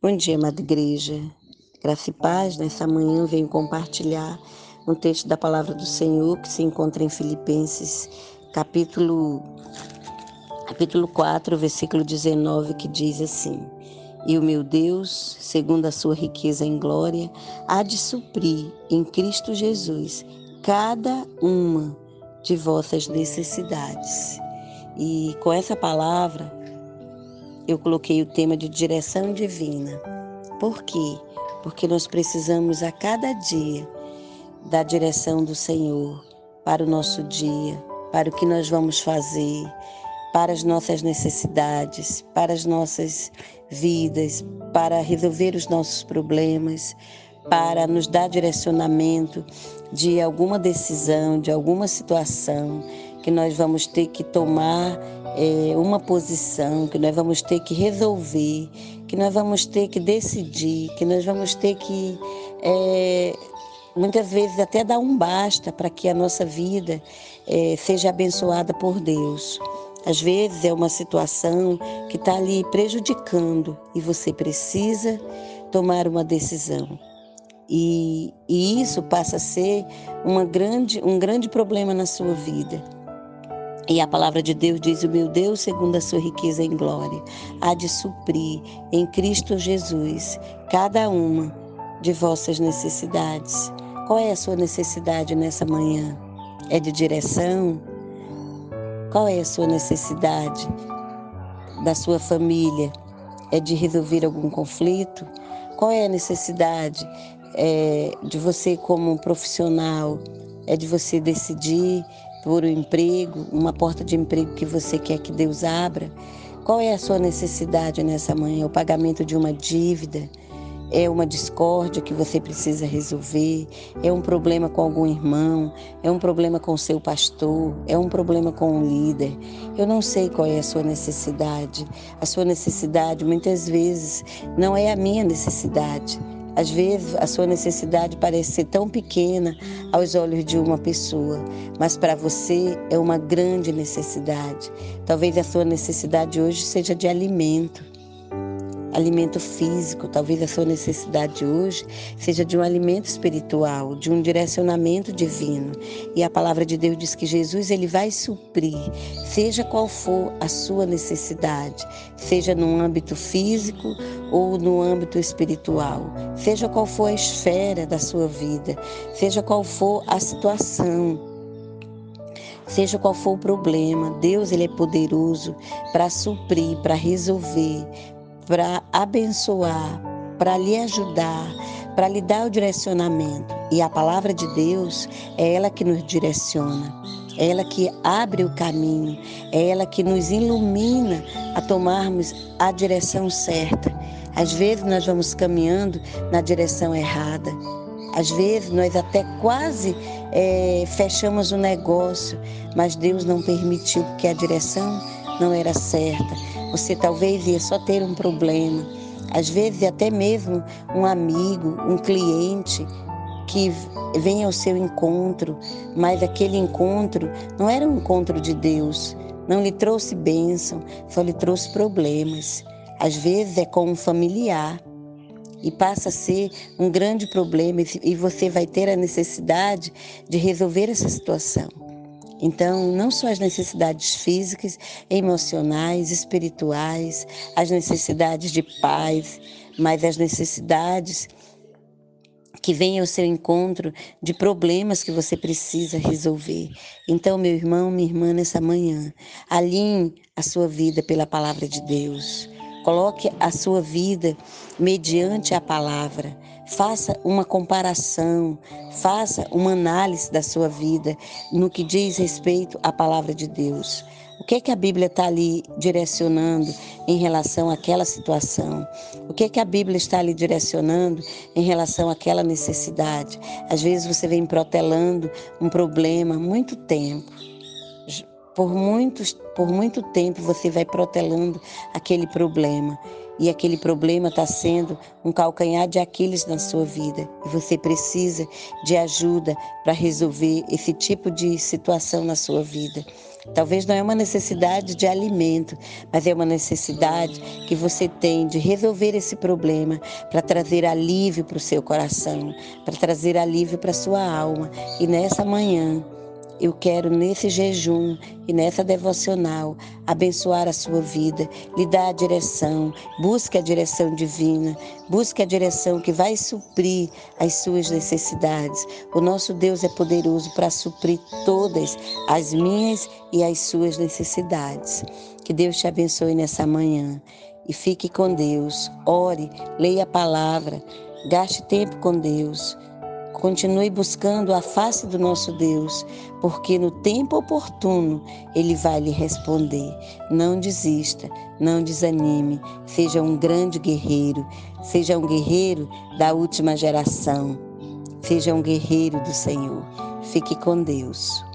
Bom dia, amada igreja. Graça e paz, nessa manhã venho compartilhar um texto da palavra do Senhor que se encontra em Filipenses, capítulo, capítulo 4, versículo 19, que diz assim: E o meu Deus, segundo a sua riqueza em glória, há de suprir em Cristo Jesus cada uma de vossas necessidades. E com essa palavra, eu coloquei o tema de direção divina. Por quê? Porque nós precisamos a cada dia da direção do Senhor para o nosso dia, para o que nós vamos fazer, para as nossas necessidades, para as nossas vidas, para resolver os nossos problemas, para nos dar direcionamento de alguma decisão, de alguma situação que nós vamos ter que tomar é, uma posição, que nós vamos ter que resolver, que nós vamos ter que decidir, que nós vamos ter que é, muitas vezes até dar um basta para que a nossa vida é, seja abençoada por Deus. Às vezes é uma situação que está ali prejudicando e você precisa tomar uma decisão. E, e, isso passa a ser uma grande, um grande problema na sua vida. E a palavra de Deus diz: O meu Deus, segundo a sua riqueza em glória, há de suprir em Cristo Jesus cada uma de vossas necessidades. Qual é a sua necessidade nessa manhã? É de direção? Qual é a sua necessidade da sua família? É de resolver algum conflito? Qual é a necessidade é, de você como profissional? É de você decidir por um emprego, uma porta de emprego que você quer que Deus abra? Qual é a sua necessidade nessa manhã? O pagamento de uma dívida? É uma discórdia que você precisa resolver? É um problema com algum irmão? É um problema com seu pastor? É um problema com um líder? Eu não sei qual é a sua necessidade. A sua necessidade muitas vezes não é a minha necessidade. Às vezes a sua necessidade parece ser tão pequena aos olhos de uma pessoa, mas para você é uma grande necessidade. Talvez a sua necessidade hoje seja de alimento alimento físico, talvez a sua necessidade hoje seja de um alimento espiritual, de um direcionamento divino. E a palavra de Deus diz que Jesus ele vai suprir, seja qual for a sua necessidade, seja no âmbito físico ou no âmbito espiritual, seja qual for a esfera da sua vida, seja qual for a situação. Seja qual for o problema, Deus ele é poderoso para suprir, para resolver, para abençoar, para lhe ajudar, para lhe dar o direcionamento. E a palavra de Deus é ela que nos direciona, é ela que abre o caminho, é ela que nos ilumina a tomarmos a direção certa. Às vezes nós vamos caminhando na direção errada. Às vezes nós até quase é, fechamos o negócio, mas Deus não permitiu porque a direção não era certa. Você talvez ia só ter um problema. Às vezes até mesmo um amigo, um cliente que vem ao seu encontro, mas aquele encontro não era um encontro de Deus, não lhe trouxe bênção, só lhe trouxe problemas. Às vezes é com um familiar e passa a ser um grande problema e você vai ter a necessidade de resolver essa situação. Então, não só as necessidades físicas, emocionais, espirituais, as necessidades de paz, mas as necessidades que vêm ao seu encontro de problemas que você precisa resolver. Então, meu irmão, minha irmã, nessa manhã, alinhe a sua vida pela palavra de Deus. Coloque a sua vida mediante a palavra. Faça uma comparação, faça uma análise da sua vida no que diz respeito à palavra de Deus. O que é que a Bíblia está ali direcionando em relação àquela situação? O que é que a Bíblia está ali direcionando em relação àquela necessidade? Às vezes você vem protelando um problema muito tempo por, muitos, por muito tempo você vai protelando aquele problema. E aquele problema está sendo um calcanhar de Aquiles na sua vida. E você precisa de ajuda para resolver esse tipo de situação na sua vida. Talvez não é uma necessidade de alimento, mas é uma necessidade que você tem de resolver esse problema para trazer alívio para o seu coração, para trazer alívio para a sua alma. E nessa manhã, eu quero nesse jejum e nessa devocional abençoar a sua vida, lhe dar a direção, busque a direção divina, busque a direção que vai suprir as suas necessidades. O nosso Deus é poderoso para suprir todas as minhas e as suas necessidades. Que Deus te abençoe nessa manhã e fique com Deus. Ore, leia a palavra, gaste tempo com Deus. Continue buscando a face do nosso Deus, porque no tempo oportuno Ele vai lhe responder. Não desista, não desanime, seja um grande guerreiro, seja um guerreiro da última geração, seja um guerreiro do Senhor. Fique com Deus.